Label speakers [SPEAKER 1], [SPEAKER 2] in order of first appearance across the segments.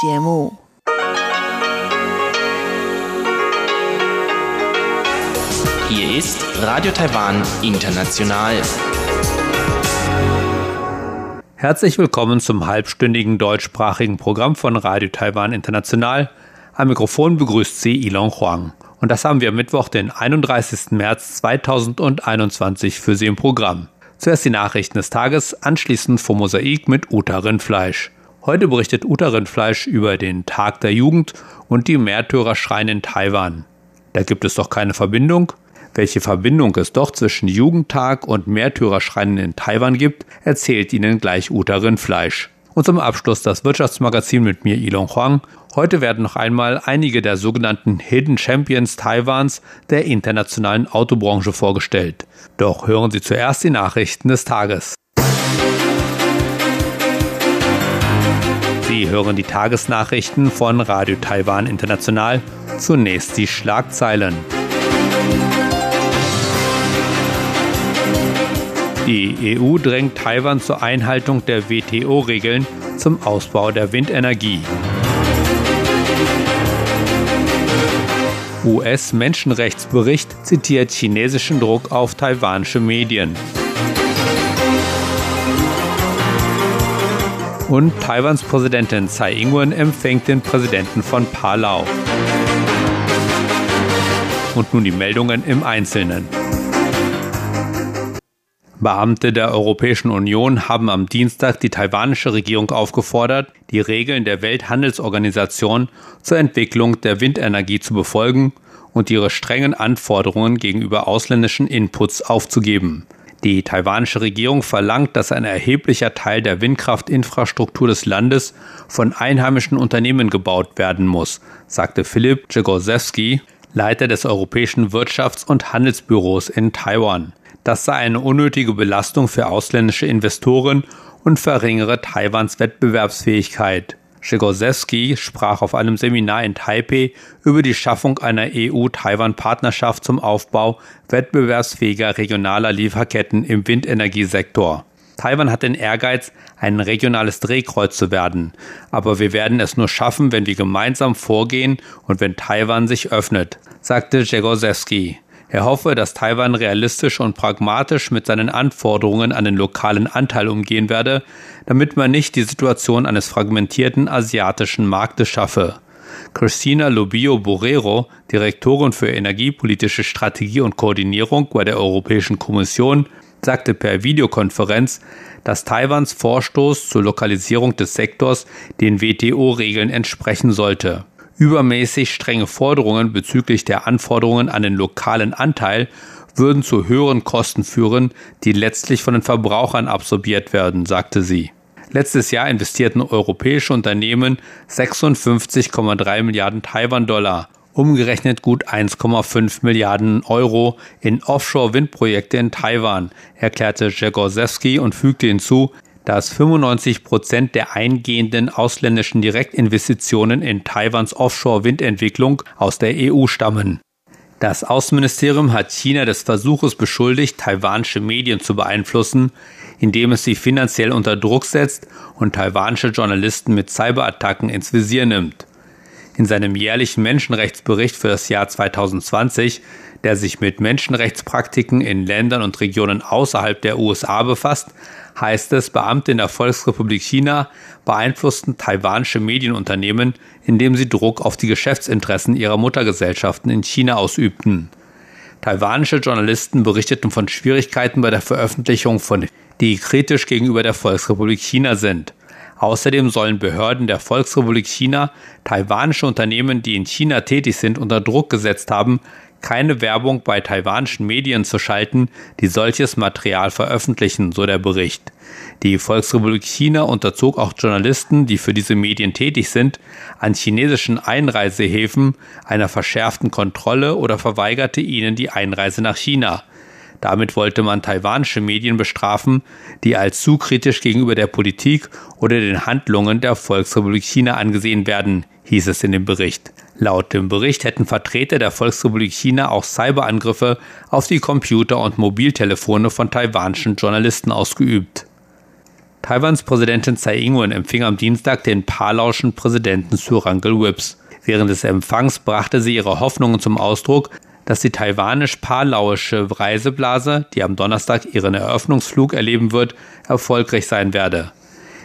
[SPEAKER 1] 节目。
[SPEAKER 2] Hier ist Radio Taiwan International.
[SPEAKER 3] Herzlich willkommen zum halbstündigen deutschsprachigen Programm von Radio Taiwan International. Am Mikrofon begrüßt Sie Ilon Huang. Und das haben wir Mittwoch, den 31. März 2021 für Sie im Programm. Zuerst die Nachrichten des Tages, anschließend vom Mosaik mit Uta Rindfleisch. Heute berichtet Uta Rindfleisch über den Tag der Jugend und die Märtyrerschreien in Taiwan. Da gibt es doch keine Verbindung? Welche Verbindung es doch zwischen Jugendtag und Märtyrerschreien in Taiwan gibt, erzählt Ihnen gleich Uta Rindfleisch. Und zum Abschluss das Wirtschaftsmagazin mit mir Ilon Huang. Heute werden noch einmal einige der sogenannten Hidden Champions Taiwans der internationalen Autobranche vorgestellt. Doch hören Sie zuerst die Nachrichten des Tages. Sie hören die Tagesnachrichten von Radio Taiwan International. Zunächst die Schlagzeilen. Die EU drängt Taiwan zur Einhaltung der WTO-Regeln zum Ausbau der Windenergie. US-Menschenrechtsbericht zitiert chinesischen Druck auf taiwanische Medien. Und Taiwans Präsidentin Tsai Ing-wen empfängt den Präsidenten von Palau. Und nun die Meldungen im Einzelnen. Beamte der Europäischen Union haben am Dienstag die taiwanische Regierung aufgefordert, die Regeln der Welthandelsorganisation zur Entwicklung der Windenergie zu befolgen und ihre strengen Anforderungen gegenüber ausländischen Inputs aufzugeben. Die taiwanische Regierung verlangt, dass ein erheblicher Teil der Windkraftinfrastruktur des Landes von einheimischen Unternehmen gebaut werden muss, sagte Philipp Jegosewski, Leiter des Europäischen Wirtschafts- und Handelsbüros in Taiwan. Das sei eine unnötige Belastung für ausländische Investoren und verringere Taiwans Wettbewerbsfähigkeit. Schigosewski sprach auf einem Seminar in Taipei über die Schaffung einer EU-Taiwan-Partnerschaft zum Aufbau wettbewerbsfähiger regionaler Lieferketten im Windenergiesektor. Taiwan hat den Ehrgeiz, ein regionales Drehkreuz zu werden. Aber wir werden es nur schaffen, wenn wir gemeinsam vorgehen und wenn Taiwan sich öffnet, sagte Jegosewski. Er hoffe, dass Taiwan realistisch und pragmatisch mit seinen Anforderungen an den lokalen Anteil umgehen werde, damit man nicht die Situation eines fragmentierten asiatischen Marktes schaffe. Christina Lobio Borrero, Direktorin für energiepolitische Strategie und Koordinierung bei der Europäischen Kommission, sagte per Videokonferenz, dass Taiwans Vorstoß zur Lokalisierung des Sektors den WTO-Regeln entsprechen sollte. Übermäßig strenge Forderungen bezüglich der Anforderungen an den lokalen Anteil würden zu höheren Kosten führen, die letztlich von den Verbrauchern absorbiert werden, sagte sie. Letztes Jahr investierten europäische Unternehmen 56,3 Milliarden Taiwan-Dollar, umgerechnet gut 1,5 Milliarden Euro in Offshore-Windprojekte in Taiwan, erklärte Jagorzewski und fügte hinzu, dass 95 Prozent der eingehenden ausländischen Direktinvestitionen in Taiwans Offshore-Windentwicklung aus der EU stammen. Das Außenministerium hat China des Versuches beschuldigt, taiwanische Medien zu beeinflussen, indem es sie finanziell unter Druck setzt und taiwanische Journalisten mit Cyberattacken ins Visier nimmt. In seinem jährlichen Menschenrechtsbericht für das Jahr 2020, der sich mit Menschenrechtspraktiken in Ländern und Regionen außerhalb der USA befasst, heißt es, Beamte in der Volksrepublik China beeinflussten taiwanische Medienunternehmen, indem sie Druck auf die Geschäftsinteressen ihrer Muttergesellschaften in China ausübten. Taiwanische Journalisten berichteten von Schwierigkeiten bei der Veröffentlichung von, die kritisch gegenüber der Volksrepublik China sind. Außerdem sollen Behörden der Volksrepublik China taiwanische Unternehmen, die in China tätig sind, unter Druck gesetzt haben, keine Werbung bei taiwanischen Medien zu schalten, die solches Material veröffentlichen, so der Bericht. Die Volksrepublik China unterzog auch Journalisten, die für diese Medien tätig sind, an chinesischen Einreisehäfen einer verschärften Kontrolle oder verweigerte ihnen die Einreise nach China. Damit wollte man taiwanische Medien bestrafen, die als zu kritisch gegenüber der Politik oder den Handlungen der Volksrepublik China angesehen werden, hieß es in dem Bericht. Laut dem Bericht hätten Vertreter der Volksrepublik China auch Cyberangriffe auf die Computer und Mobiltelefone von taiwanischen Journalisten ausgeübt. Taiwans Präsidentin Tsai Ing-wen empfing am Dienstag den palauschen Präsidenten Surangel Whips. Während des Empfangs brachte sie ihre Hoffnungen zum Ausdruck, dass die taiwanisch-palauische Reiseblase, die am Donnerstag ihren Eröffnungsflug erleben wird, erfolgreich sein werde.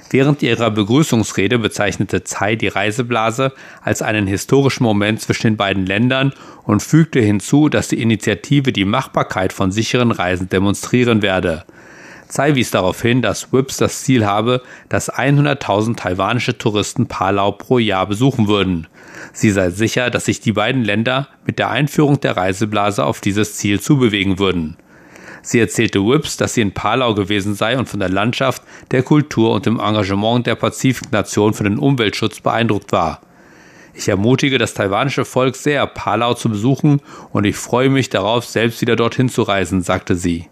[SPEAKER 3] Während ihrer Begrüßungsrede bezeichnete Tsai die Reiseblase als einen historischen Moment zwischen den beiden Ländern und fügte hinzu, dass die Initiative die Machbarkeit von sicheren Reisen demonstrieren werde. Tsai wies darauf hin, dass WIPS das Ziel habe, dass 100.000 taiwanische Touristen Palau pro Jahr besuchen würden. Sie sei sicher, dass sich die beiden Länder mit der Einführung der Reiseblase auf dieses Ziel zubewegen würden. Sie erzählte Whips, dass sie in Palau gewesen sei und von der Landschaft, der Kultur und dem Engagement der Pazifiknation für den Umweltschutz beeindruckt war. Ich ermutige das taiwanische Volk sehr, Palau zu besuchen und ich freue mich darauf, selbst wieder dorthin zu reisen, sagte sie.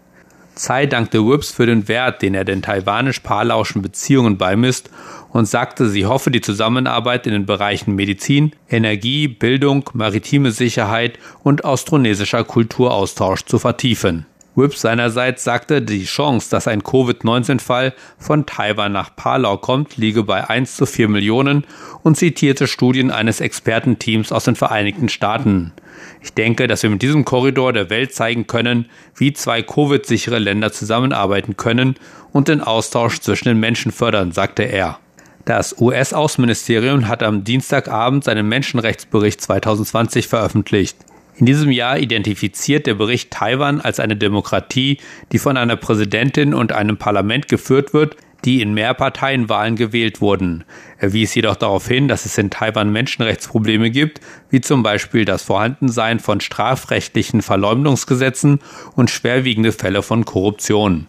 [SPEAKER 3] Tsai dankte Whips für den Wert, den er den taiwanisch-palauischen Beziehungen beimisst und sagte, sie hoffe, die Zusammenarbeit in den Bereichen Medizin, Energie, Bildung, maritime Sicherheit und austronesischer Kulturaustausch zu vertiefen. Whip seinerseits sagte, die Chance, dass ein Covid-19-Fall von Taiwan nach Palau kommt, liege bei 1 zu 4 Millionen und zitierte Studien eines Expertenteams aus den Vereinigten Staaten. Ich denke, dass wir mit diesem Korridor der Welt zeigen können, wie zwei Covid-sichere Länder zusammenarbeiten können und den Austausch zwischen den Menschen fördern, sagte er. Das US-Außenministerium hat am Dienstagabend seinen Menschenrechtsbericht 2020 veröffentlicht. In diesem Jahr identifiziert der Bericht Taiwan als eine Demokratie, die von einer Präsidentin und einem Parlament geführt wird, die in Mehrparteienwahlen gewählt wurden. Er wies jedoch darauf hin, dass es in Taiwan Menschenrechtsprobleme gibt, wie zum Beispiel das Vorhandensein von strafrechtlichen Verleumdungsgesetzen und schwerwiegende Fälle von Korruption.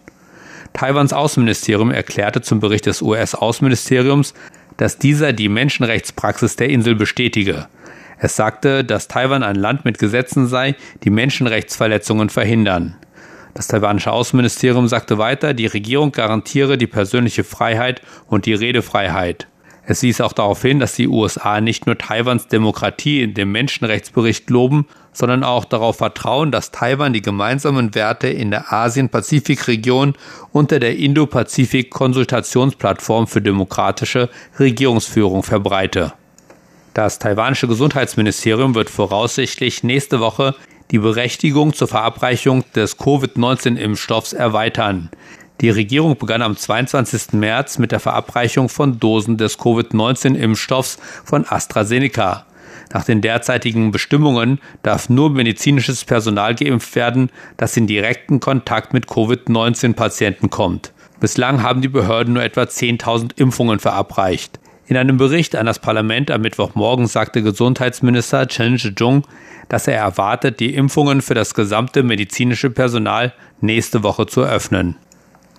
[SPEAKER 3] Taiwans Außenministerium erklärte zum Bericht des US-Außenministeriums, dass dieser die Menschenrechtspraxis der Insel bestätige. Es sagte, dass Taiwan ein Land mit Gesetzen sei, die Menschenrechtsverletzungen verhindern. Das taiwanische Außenministerium sagte weiter, die Regierung garantiere die persönliche Freiheit und die Redefreiheit. Es wies auch darauf hin, dass die USA nicht nur Taiwans Demokratie in dem Menschenrechtsbericht loben, sondern auch darauf vertrauen, dass Taiwan die gemeinsamen Werte in der Asien-Pazifik-Region unter der Indo-Pazifik-Konsultationsplattform für demokratische Regierungsführung verbreite. Das taiwanische Gesundheitsministerium wird voraussichtlich nächste Woche die Berechtigung zur Verabreichung des Covid-19-Impfstoffs erweitern. Die Regierung begann am 22. März mit der Verabreichung von Dosen des Covid-19-Impfstoffs von AstraZeneca. Nach den derzeitigen Bestimmungen darf nur medizinisches Personal geimpft werden, das in direkten Kontakt mit Covid-19-Patienten kommt. Bislang haben die Behörden nur etwa 10.000 Impfungen verabreicht. In einem Bericht an das Parlament am Mittwochmorgen sagte Gesundheitsminister Chen Shih-chung, dass er erwartet, die Impfungen für das gesamte medizinische Personal nächste Woche zu öffnen.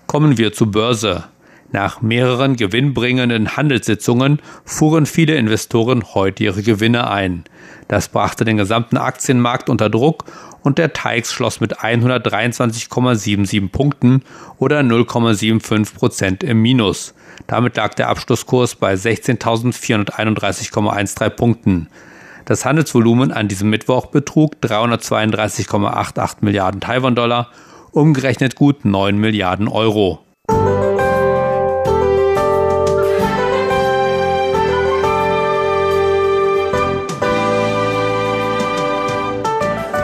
[SPEAKER 3] Kommen wir zur Börse. Nach mehreren gewinnbringenden Handelssitzungen fuhren viele Investoren heute ihre Gewinne ein. Das brachte den gesamten Aktienmarkt unter Druck und der TAIX schloss mit 123,77 Punkten oder 0,75 Prozent im Minus. Damit lag der Abschlusskurs bei 16.431,13 Punkten. Das Handelsvolumen an diesem Mittwoch betrug 332,88 Milliarden Taiwan-Dollar, umgerechnet gut 9 Milliarden Euro.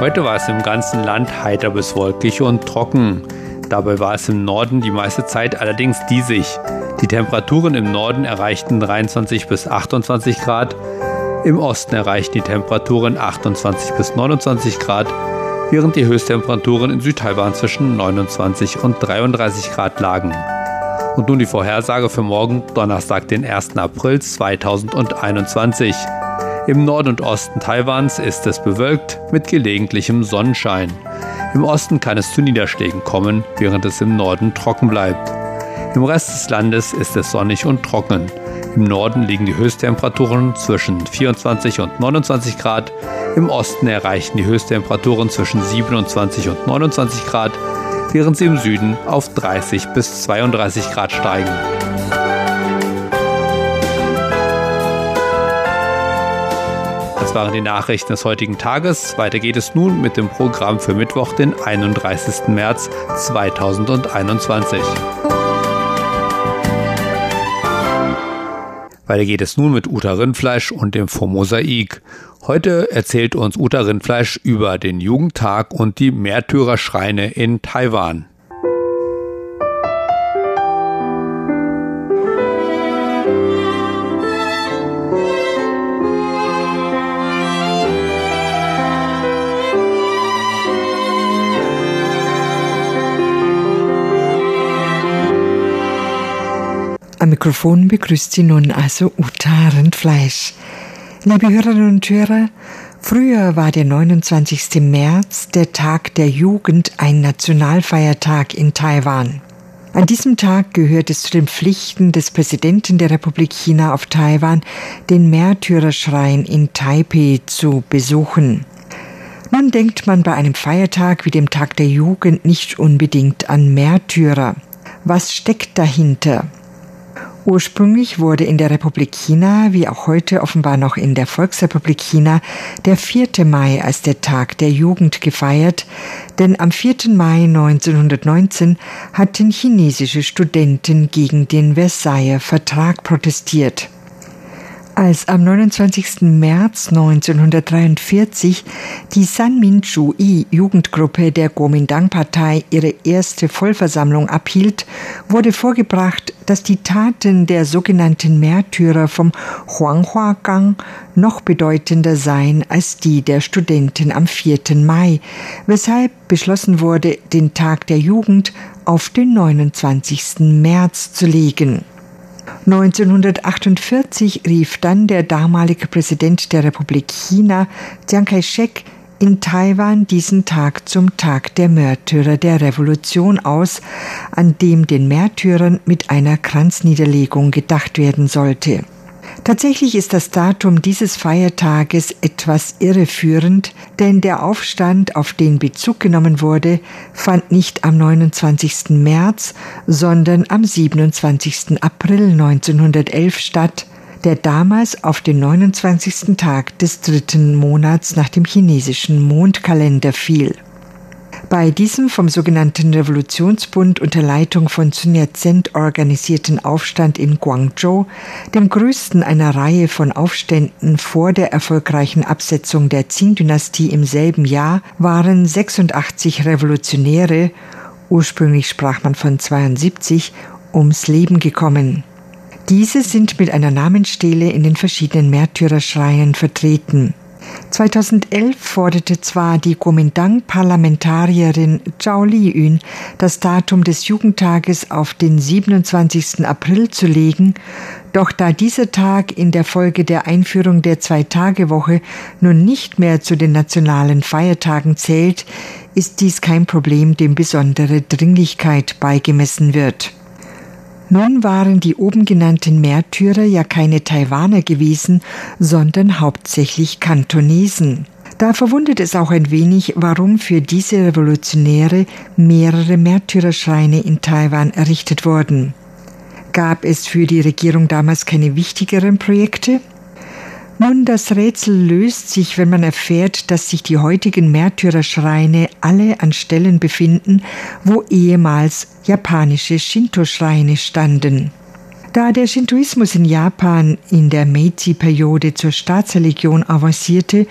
[SPEAKER 3] Heute war es im ganzen Land heiter bis wolkig und trocken. Dabei war es im Norden die meiste Zeit allerdings diesig. Die Temperaturen im Norden erreichten 23 bis 28 Grad, im Osten erreichten die Temperaturen 28 bis 29 Grad, während die Höchsttemperaturen in Südtaiwan zwischen 29 und 33 Grad lagen. Und nun die Vorhersage für morgen, Donnerstag, den 1. April 2021. Im Norden und Osten Taiwans ist es bewölkt mit gelegentlichem Sonnenschein. Im Osten kann es zu Niederschlägen kommen, während es im Norden trocken bleibt. Im Rest des Landes ist es sonnig und trocken. Im Norden liegen die Höchsttemperaturen zwischen 24 und 29 Grad. Im Osten erreichen die Höchsttemperaturen zwischen 27 und 29 Grad, während sie im Süden auf 30 bis 32 Grad steigen. Das waren die Nachrichten des heutigen Tages. Weiter geht es nun mit dem Programm für Mittwoch, den 31. März 2021. Weiter geht es nun mit Uta Rindfleisch und dem Formosaik. Heute erzählt uns Uta Rindfleisch über den Jugendtag und die Märtyrerschreine in Taiwan.
[SPEAKER 1] Am Mikrofon begrüßt Sie nun also Uta Rindfleisch. Liebe Hörerinnen und Hörer, früher war der 29. März der Tag der Jugend ein Nationalfeiertag in Taiwan. An diesem Tag gehört es zu den Pflichten des Präsidenten der Republik China auf Taiwan, den Märtyrerschrein in Taipei zu besuchen. Nun denkt man bei einem Feiertag wie dem Tag der Jugend nicht unbedingt an Märtyrer. Was steckt dahinter? Ursprünglich wurde in der Republik China, wie auch heute offenbar noch in der Volksrepublik China, der 4. Mai als der Tag der Jugend gefeiert, denn am 4. Mai 1919 hatten chinesische Studenten gegen den Versailler Vertrag protestiert. Als am 29. März 1943 die Sanmin-Chu-I Jugendgruppe der Kuomintang-Partei ihre erste Vollversammlung abhielt, wurde vorgebracht, dass die Taten der sogenannten Märtyrer vom Huanghua-Gang noch bedeutender seien als die der Studenten am 4. Mai, weshalb beschlossen wurde, den Tag der Jugend auf den 29. März zu legen. 1948 rief dann der damalige Präsident der Republik China, Chiang Kai-shek, in Taiwan diesen Tag zum Tag der Märtyrer der Revolution aus, an dem den Märtyrern mit einer Kranzniederlegung gedacht werden sollte. Tatsächlich ist das Datum dieses Feiertages etwas irreführend, denn der Aufstand, auf den Bezug genommen wurde, fand nicht am 29. März, sondern am 27. April 1911 statt, der damals auf den 29. Tag des dritten Monats nach dem chinesischen Mondkalender fiel. Bei diesem vom sogenannten Revolutionsbund unter Leitung von Sun Yat-sen organisierten Aufstand in Guangzhou, dem größten einer Reihe von Aufständen vor der erfolgreichen Absetzung der Qing-Dynastie im selben Jahr, waren 86 Revolutionäre, ursprünglich sprach man von 72, ums Leben gekommen. Diese sind mit einer Namensstele in den verschiedenen Märtyrerschreinen vertreten. 2011 forderte zwar die Kuomintang-Parlamentarierin Zhao Liyun, das Datum des Jugendtages auf den 27. April zu legen, doch da dieser Tag in der Folge der Einführung der Zwei-Tage-Woche nun nicht mehr zu den nationalen Feiertagen zählt, ist dies kein Problem, dem besondere Dringlichkeit beigemessen wird. Nun waren die oben genannten Märtyrer ja keine Taiwaner gewesen, sondern hauptsächlich Kantonesen. Da verwundert es auch ein wenig, warum für diese Revolutionäre mehrere Märtyrerschreine in Taiwan errichtet wurden. Gab es für die Regierung damals keine wichtigeren Projekte? Nun, das Rätsel löst sich, wenn man erfährt, dass sich die heutigen Märtyrerschreine alle an Stellen befinden, wo ehemals japanische Shinto-Schreine standen. Da der Shintoismus in Japan in der Meiji-Periode zur Staatsreligion avancierte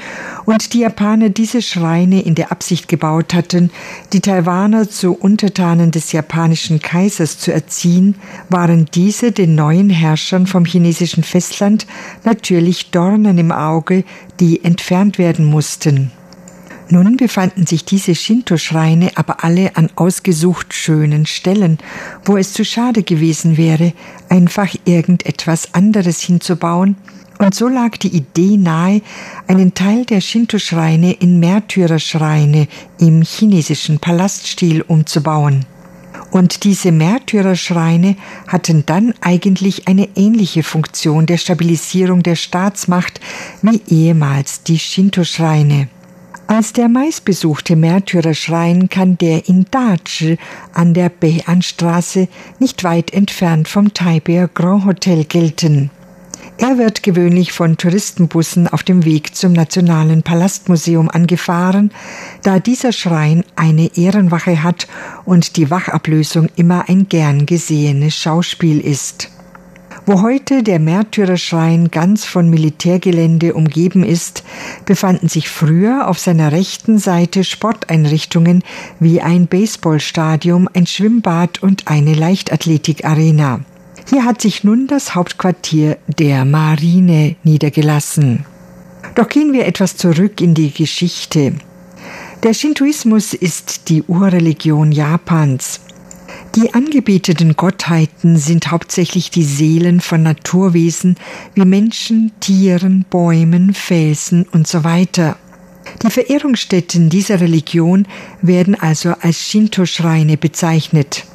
[SPEAKER 1] und die Japaner diese Schreine in der Absicht gebaut hatten, die Taiwaner zu Untertanen des japanischen Kaisers zu erziehen, waren diese den neuen Herrschern vom chinesischen Festland natürlich Dornen im Auge, die entfernt werden mussten. Nun befanden sich diese Shinto-Schreine aber alle an ausgesucht schönen Stellen, wo es zu schade gewesen wäre, einfach irgendetwas anderes hinzubauen, und so lag die Idee nahe, einen Teil der Shinto-Schreine in Märtyrerschreine im chinesischen Palaststil umzubauen. Und diese Märtyrerschreine hatten dann eigentlich eine ähnliche Funktion der Stabilisierung der Staatsmacht wie ehemals die Shinto-Schreine. Als der meistbesuchte Märtyrerschrein kann der in Dachi an der Beian-Straße nicht weit entfernt vom Taipei Grand Hotel gelten. Er wird gewöhnlich von Touristenbussen auf dem Weg zum Nationalen Palastmuseum angefahren, da dieser Schrein eine Ehrenwache hat und die Wachablösung immer ein gern gesehenes Schauspiel ist. Wo heute der Märtyrerschrein ganz von Militärgelände umgeben ist, befanden sich früher auf seiner rechten Seite Sporteinrichtungen wie ein Baseballstadion, ein Schwimmbad und eine Leichtathletikarena. Hier hat sich nun das Hauptquartier der Marine niedergelassen. Doch gehen wir etwas zurück in die Geschichte. Der Shintoismus ist die Urreligion Japans. Die angebeteten Gottheiten sind hauptsächlich die Seelen von Naturwesen wie Menschen, Tieren, Bäumen, Felsen und so. Die Verehrungsstätten dieser Religion werden also als Shinto-Schreine bezeichnet.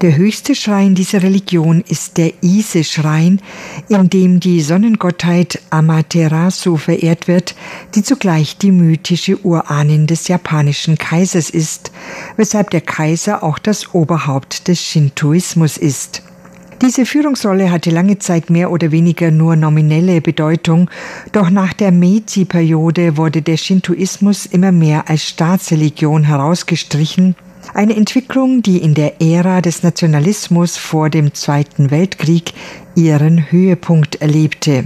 [SPEAKER 1] Der höchste Schrein dieser Religion ist der Ise-Schrein, in dem die Sonnengottheit Amaterasu verehrt wird, die zugleich die mythische Urahnin des japanischen Kaisers ist, weshalb der Kaiser auch das Oberhaupt des Shintoismus ist. Diese Führungsrolle hatte lange Zeit mehr oder weniger nur nominelle Bedeutung, doch nach der Meiji-Periode wurde der Shintoismus immer mehr als Staatsreligion herausgestrichen eine Entwicklung, die in der Ära des Nationalismus vor dem Zweiten Weltkrieg ihren Höhepunkt erlebte.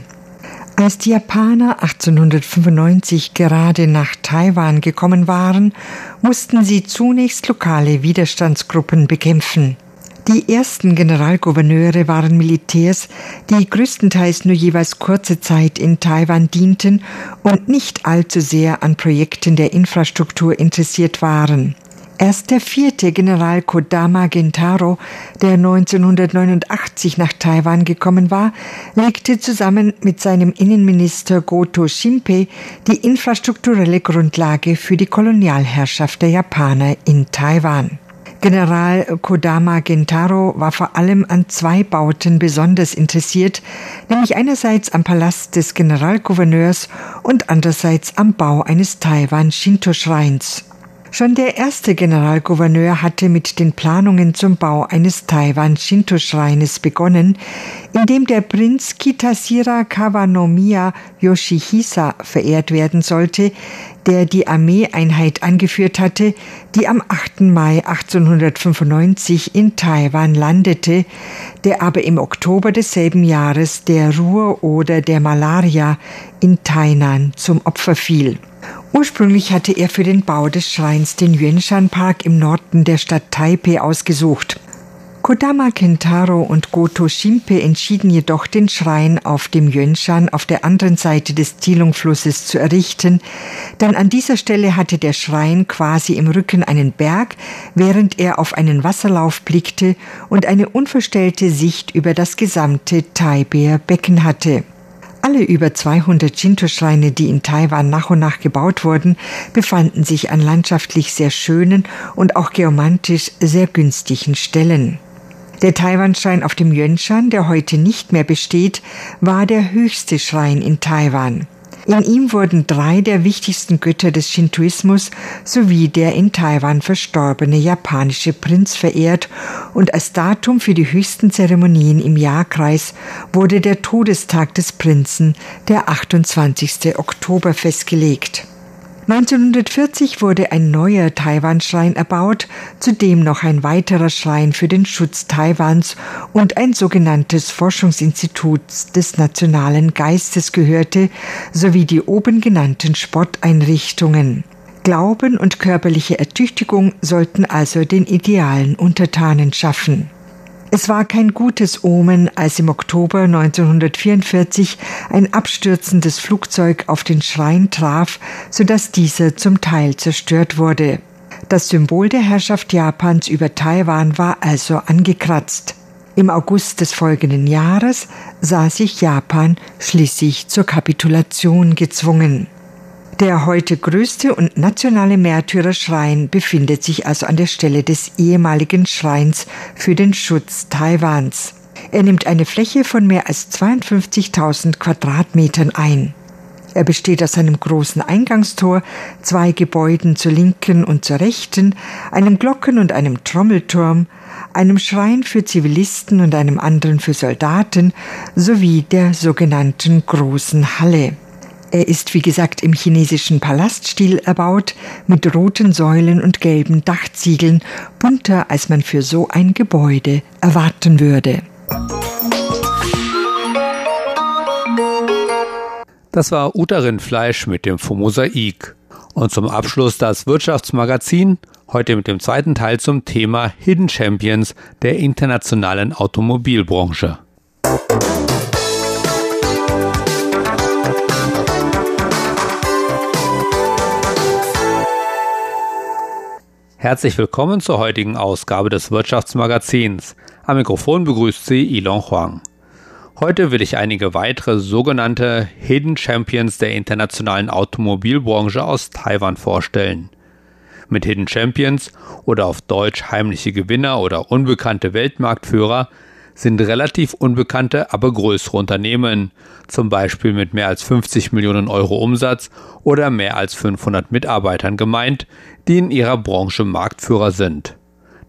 [SPEAKER 1] Als die Japaner 1895 gerade nach Taiwan gekommen waren, mussten sie zunächst lokale Widerstandsgruppen bekämpfen. Die ersten Generalgouverneure waren Militärs, die größtenteils nur jeweils kurze Zeit in Taiwan dienten und nicht allzu sehr an Projekten der Infrastruktur interessiert waren. Erst der vierte General Kodama Gentaro, der 1989 nach Taiwan gekommen war, legte zusammen mit seinem Innenminister Goto Shinpei die infrastrukturelle Grundlage für die Kolonialherrschaft der Japaner in Taiwan. General Kodama Gentaro war vor allem an zwei Bauten besonders interessiert, nämlich einerseits am Palast des Generalgouverneurs und andererseits am Bau eines Taiwan-Shinto-Schreins. Schon der erste Generalgouverneur hatte mit den Planungen zum Bau eines Taiwan-Shinto-Schreines begonnen, in dem der Prinz Kitasira Kawanomiya Yoshihisa verehrt werden sollte, der die Armeeeinheit angeführt hatte, die am 8. Mai 1895 in Taiwan landete, der aber im Oktober desselben Jahres der Ruhr oder der Malaria in Tainan zum Opfer fiel. Ursprünglich hatte er für den Bau des Schreins den Yuanshan Park im Norden der Stadt Taipei ausgesucht. Kodama Kentaro und Goto Shimpe entschieden jedoch, den Schrein auf dem Yuanshan auf der anderen Seite des Zilong-Flusses zu errichten, denn an dieser Stelle hatte der Schrein quasi im Rücken einen Berg, während er auf einen Wasserlauf blickte und eine unverstellte Sicht über das gesamte Taibeer Becken hatte. Alle über 200 Shinto-Schreine, die in Taiwan nach und nach gebaut wurden, befanden sich an landschaftlich sehr schönen und auch geomantisch sehr günstigen Stellen. Der Taiwan-Schrein auf dem Yuanshan, der heute nicht mehr besteht, war der höchste Schrein in Taiwan. In ihm wurden drei der wichtigsten Götter des Shintoismus sowie der in Taiwan verstorbene japanische Prinz verehrt und als Datum für die höchsten Zeremonien im Jahrkreis wurde der Todestag des Prinzen, der 28. Oktober, festgelegt. 1940 wurde ein neuer Taiwan-Schrein erbaut, zudem noch ein weiterer Schrein für den Schutz Taiwans und ein sogenanntes Forschungsinstitut des nationalen Geistes gehörte, sowie die oben genannten Sporteinrichtungen. Glauben und körperliche Ertüchtigung sollten also den idealen Untertanen schaffen. Es war kein gutes Omen, als im Oktober 1944 ein abstürzendes Flugzeug auf den Schrein traf, sodass dieser zum Teil zerstört wurde. Das Symbol der Herrschaft Japans über Taiwan war also angekratzt. Im August des folgenden Jahres sah sich Japan schließlich zur Kapitulation gezwungen. Der heute größte und nationale Märtyrerschrein befindet sich also an der Stelle des ehemaligen Schreins für den Schutz Taiwans. Er nimmt eine Fläche von mehr als 52.000 Quadratmetern ein. Er besteht aus einem großen Eingangstor, zwei Gebäuden zur linken und zur rechten, einem Glocken- und einem Trommelturm, einem Schrein für Zivilisten und einem anderen für Soldaten sowie der sogenannten großen Halle. Er ist, wie gesagt, im chinesischen Palaststil erbaut, mit roten Säulen und gelben Dachziegeln, bunter, als man für so ein Gebäude erwarten würde.
[SPEAKER 3] Das war Uterin-Fleisch mit dem Mosaik. Und zum Abschluss das Wirtschaftsmagazin, heute mit dem zweiten Teil zum Thema Hidden Champions der internationalen Automobilbranche. Musik Herzlich willkommen zur heutigen Ausgabe des Wirtschaftsmagazins. Am Mikrofon begrüßt Sie Ilon Huang. Heute will ich einige weitere sogenannte Hidden Champions der internationalen Automobilbranche aus Taiwan vorstellen. Mit Hidden Champions oder auf Deutsch heimliche Gewinner oder unbekannte Weltmarktführer sind relativ unbekannte, aber größere Unternehmen, zum Beispiel mit mehr als 50 Millionen Euro Umsatz oder mehr als 500 Mitarbeitern gemeint, die in ihrer Branche Marktführer sind.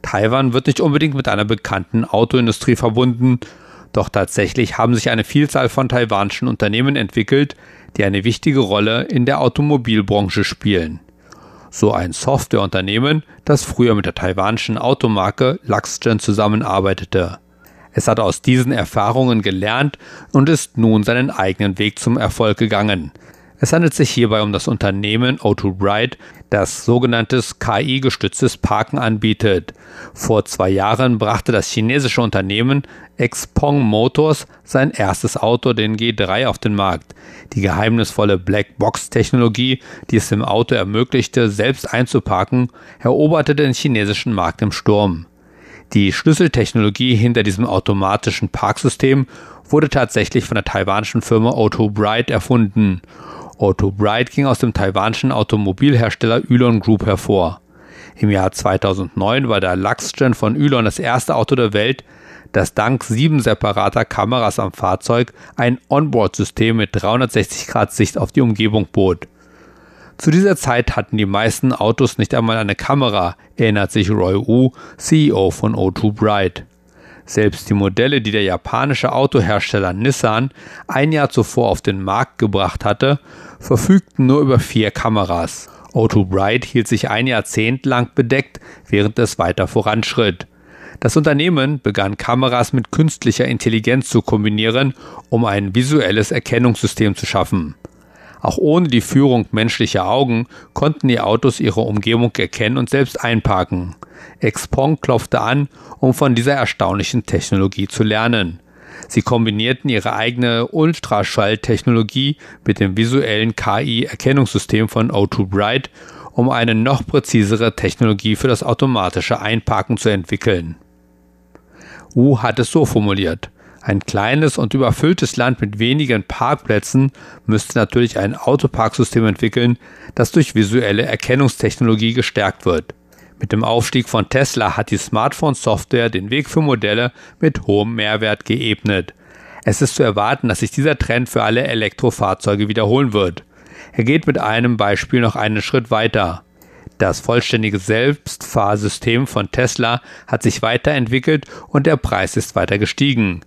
[SPEAKER 3] Taiwan wird nicht unbedingt mit einer bekannten Autoindustrie verbunden, doch tatsächlich haben sich eine Vielzahl von taiwanischen Unternehmen entwickelt, die eine wichtige Rolle in der Automobilbranche spielen. So ein Softwareunternehmen, das früher mit der taiwanischen Automarke Luxgen zusammenarbeitete. Es hat aus diesen Erfahrungen gelernt und ist nun seinen eigenen Weg zum Erfolg gegangen. Es handelt sich hierbei um das Unternehmen O2 Bright, das sogenanntes KI-gestütztes Parken anbietet. Vor zwei Jahren brachte das chinesische Unternehmen Xpeng Motors sein erstes Auto, den G3, auf den Markt. Die geheimnisvolle Blackbox-Technologie, die es dem Auto ermöglichte, selbst einzuparken, eroberte den chinesischen Markt im Sturm. Die Schlüsseltechnologie hinter diesem automatischen Parksystem wurde tatsächlich von der taiwanischen Firma O2 Bright erfunden Otto Bright ging aus dem taiwanischen Automobilhersteller Ylon Group hervor. Im Jahr 2009 war der Luxgen von Ylon das erste Auto der Welt, das dank sieben separater Kameras am Fahrzeug ein Onboard-System mit 360 Grad Sicht auf die Umgebung bot. Zu dieser Zeit hatten die meisten Autos nicht einmal eine Kamera, erinnert sich Roy Wu, CEO von O2 Bright. Selbst die Modelle, die der japanische Autohersteller Nissan ein Jahr zuvor auf den Markt gebracht hatte, verfügten nur über vier Kameras. O2 Bright hielt sich ein Jahrzehnt lang bedeckt, während es weiter voranschritt. Das Unternehmen begann Kameras mit künstlicher Intelligenz zu kombinieren, um ein visuelles Erkennungssystem zu schaffen. Auch ohne die Führung menschlicher Augen konnten die Autos ihre Umgebung erkennen und selbst einparken. Xpeng klopfte an, um von dieser erstaunlichen Technologie zu lernen. Sie kombinierten ihre eigene Ultraschalltechnologie mit dem visuellen KI-Erkennungssystem von O2 Bright, um eine noch präzisere Technologie für das automatische Einparken zu entwickeln. Wu hat es so formuliert. Ein kleines und überfülltes Land mit wenigen Parkplätzen müsste natürlich ein Autoparksystem entwickeln, das durch visuelle Erkennungstechnologie gestärkt wird. Mit dem Aufstieg von Tesla hat die Smartphone-Software den Weg für Modelle mit hohem Mehrwert geebnet. Es ist zu erwarten, dass sich dieser Trend für alle Elektrofahrzeuge wiederholen wird. Er geht mit einem Beispiel noch einen Schritt weiter. Das vollständige Selbstfahrsystem von Tesla hat sich weiterentwickelt und der Preis ist weiter gestiegen.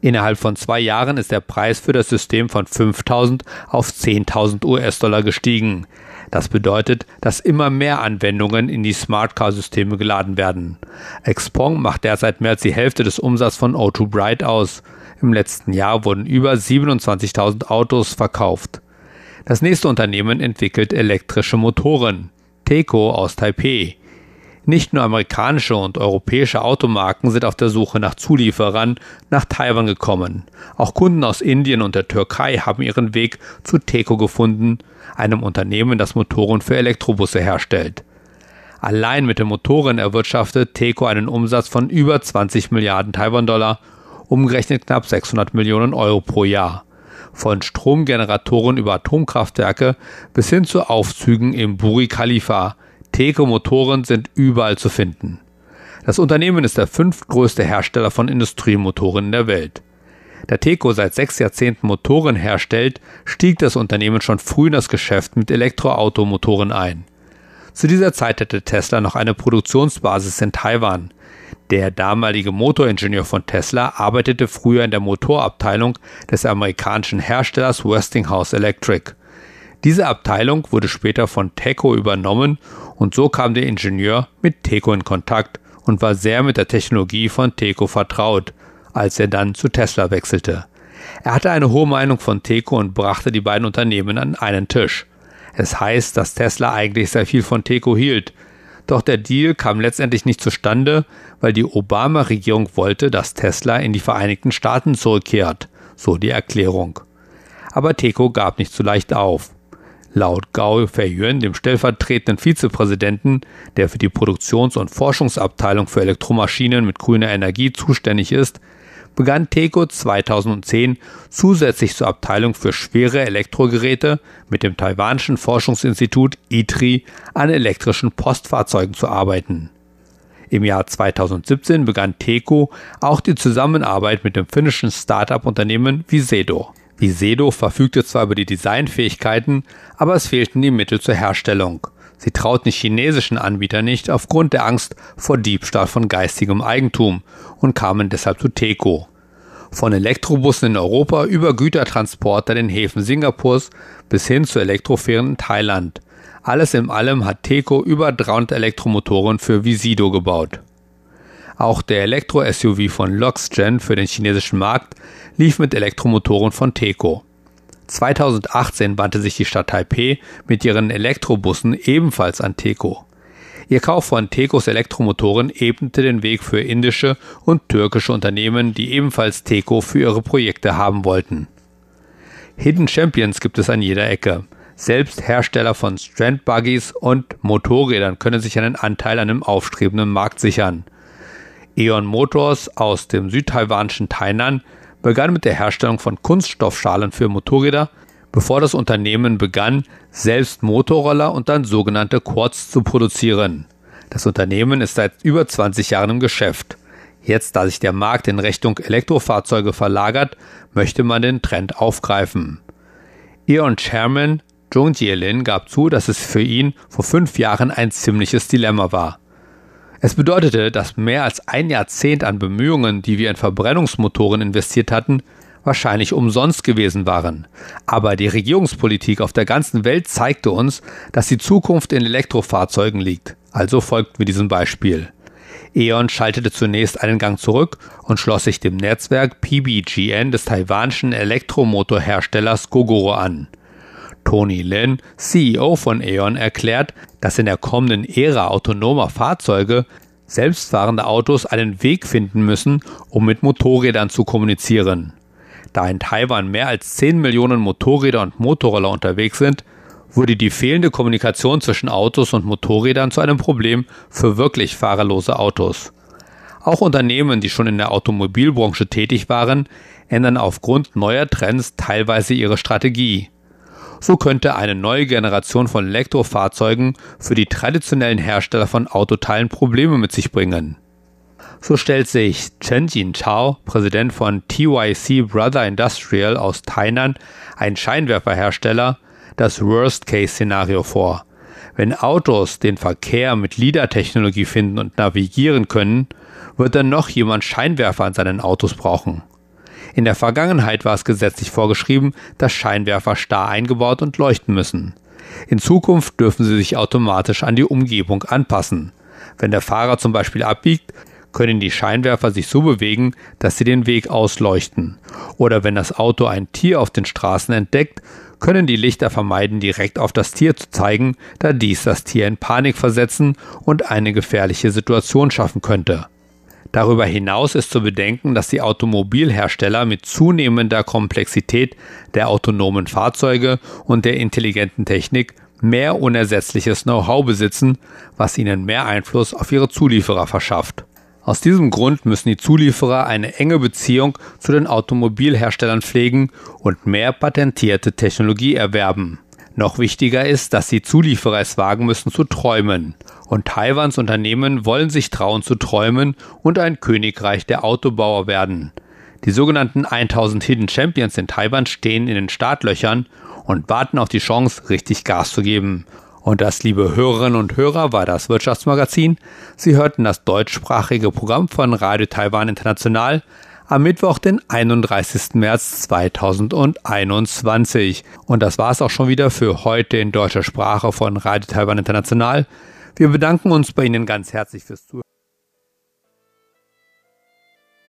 [SPEAKER 3] Innerhalb von zwei Jahren ist der Preis für das System von 5000 auf 10.000 US-Dollar gestiegen. Das bedeutet, dass immer mehr Anwendungen in die Smart Car Systeme geladen werden. Xpeng macht derzeit mehr als die Hälfte des Umsatzes von O2 Bright aus. Im letzten Jahr wurden über 27.000 Autos verkauft. Das nächste Unternehmen entwickelt elektrische Motoren. Teco aus Taipei. Nicht nur amerikanische und europäische Automarken sind auf der Suche nach Zulieferern nach Taiwan gekommen. Auch Kunden aus Indien und der Türkei haben ihren Weg zu Teco gefunden, einem Unternehmen, das Motoren für Elektrobusse herstellt. Allein mit den Motoren erwirtschaftet Teco einen Umsatz von über 20 Milliarden Taiwan-Dollar, umgerechnet knapp 600 Millionen Euro pro Jahr. Von Stromgeneratoren über Atomkraftwerke bis hin zu Aufzügen im Buri Khalifa, Teco-Motoren sind überall zu finden. Das Unternehmen ist der fünftgrößte Hersteller von Industriemotoren in der Welt. Da Teco seit sechs Jahrzehnten Motoren herstellt, stieg das Unternehmen schon früh in das Geschäft mit Elektroautomotoren ein. Zu dieser Zeit hatte Tesla noch eine Produktionsbasis in Taiwan. Der damalige Motoringenieur von Tesla arbeitete früher in der Motorabteilung des amerikanischen Herstellers Westinghouse Electric. Diese Abteilung wurde später von Teco übernommen und so kam der Ingenieur mit Teco in Kontakt und war sehr mit der Technologie von Teco vertraut, als er dann zu Tesla wechselte. Er hatte eine hohe Meinung von Teco und brachte die beiden Unternehmen an einen Tisch. Es heißt, dass Tesla eigentlich sehr viel von Teco hielt. Doch der Deal kam letztendlich nicht zustande, weil die Obama-Regierung wollte, dass Tesla in die Vereinigten Staaten zurückkehrt, so die Erklärung. Aber Teco gab nicht so leicht auf. Laut Gao Feiyuan, dem stellvertretenden Vizepräsidenten, der für die Produktions- und Forschungsabteilung für Elektromaschinen mit grüner Energie zuständig ist, begann TECO 2010 zusätzlich zur Abteilung für schwere Elektrogeräte mit dem taiwanischen Forschungsinstitut ITRI an elektrischen Postfahrzeugen zu arbeiten. Im Jahr 2017 begann TECO auch die Zusammenarbeit mit dem finnischen Start-up-Unternehmen Visedo. Visedo verfügte zwar über die Designfähigkeiten, aber es fehlten die Mittel zur Herstellung. Sie trauten chinesischen Anbietern nicht aufgrund der Angst vor Diebstahl von geistigem Eigentum und kamen deshalb zu Teco. Von Elektrobussen in Europa über Gütertransporter in den Häfen Singapurs bis hin zu Elektrofähren in Thailand. Alles in allem hat Teco über 300 Elektromotoren für Visido gebaut. Auch der Elektro-SUV von Luxgen für den chinesischen Markt lief mit Elektromotoren von Teco. 2018 wandte sich die Stadt Taipeh mit ihren Elektrobussen ebenfalls an Teco. Ihr Kauf von Tecos Elektromotoren ebnete den Weg für indische und türkische Unternehmen, die ebenfalls Teco für ihre Projekte haben wollten. Hidden Champions gibt es an jeder Ecke. Selbst Hersteller von Strand Buggies und Motorrädern können sich einen Anteil an einem aufstrebenden Markt sichern. Eon Motors aus dem südtaiwanischen Tainan begann mit der Herstellung von Kunststoffschalen für Motorräder, bevor das Unternehmen begann, selbst Motorroller und dann sogenannte Quads zu produzieren. Das Unternehmen ist seit über 20 Jahren im Geschäft. Jetzt, da sich der Markt in Richtung Elektrofahrzeuge verlagert, möchte man den Trend aufgreifen. Eon Chairman Zhong Jielin gab zu, dass es für ihn vor fünf Jahren ein ziemliches Dilemma war. Es bedeutete, dass mehr als ein Jahrzehnt an Bemühungen, die wir in Verbrennungsmotoren investiert hatten, wahrscheinlich umsonst gewesen waren. Aber die Regierungspolitik auf der ganzen Welt zeigte uns, dass die Zukunft in Elektrofahrzeugen liegt. Also folgten wir diesem Beispiel. E.ON schaltete zunächst einen Gang zurück und schloss sich dem Netzwerk PBGN des taiwanischen Elektromotorherstellers Gogoro an. Tony Lin, CEO von E.ON, erklärt, dass in der kommenden Ära autonomer Fahrzeuge selbstfahrende Autos einen Weg finden müssen, um mit Motorrädern zu kommunizieren. Da in Taiwan mehr als 10 Millionen Motorräder und Motorroller unterwegs sind, wurde die fehlende Kommunikation zwischen Autos und Motorrädern zu einem Problem für wirklich fahrerlose Autos. Auch Unternehmen, die schon in der Automobilbranche tätig waren, ändern aufgrund neuer Trends teilweise ihre Strategie. So könnte eine neue Generation von Elektrofahrzeugen für die traditionellen Hersteller von Autoteilen Probleme mit sich bringen. So stellt sich Chen Jinchao, Präsident von TYC Brother Industrial aus Tainan, ein Scheinwerferhersteller, das Worst-Case-Szenario vor. Wenn Autos den Verkehr mit LIDAR-Technologie finden und navigieren können, wird dann noch jemand Scheinwerfer an seinen Autos brauchen. In der Vergangenheit war es gesetzlich vorgeschrieben, dass Scheinwerfer starr eingebaut und leuchten müssen. In Zukunft dürfen sie sich automatisch an die Umgebung anpassen. Wenn der Fahrer zum Beispiel abbiegt, können die Scheinwerfer sich so bewegen, dass sie den Weg ausleuchten. Oder wenn das Auto ein Tier auf den Straßen entdeckt, können die Lichter vermeiden, direkt auf das Tier zu zeigen, da dies das Tier in Panik versetzen und eine gefährliche Situation schaffen könnte. Darüber hinaus ist zu bedenken, dass die Automobilhersteller mit zunehmender Komplexität der autonomen Fahrzeuge und der intelligenten Technik mehr unersetzliches Know-how besitzen, was ihnen mehr Einfluss auf ihre Zulieferer verschafft. Aus diesem Grund müssen die Zulieferer eine enge Beziehung zu den Automobilherstellern pflegen und mehr patentierte Technologie erwerben. Noch wichtiger ist, dass die Zulieferer es wagen müssen zu träumen. Und Taiwans Unternehmen wollen sich trauen zu träumen und ein Königreich der Autobauer werden. Die sogenannten 1000 Hidden Champions in Taiwan stehen in den Startlöchern und warten auf die Chance, richtig Gas zu geben. Und das, liebe Hörerinnen und Hörer, war das Wirtschaftsmagazin. Sie hörten das deutschsprachige Programm von Radio Taiwan International am Mittwoch, den 31. März 2021. Und das war es auch schon wieder für heute in deutscher Sprache von Radio Taiwan International. Wir bedanken uns bei Ihnen ganz herzlich fürs Zuhören.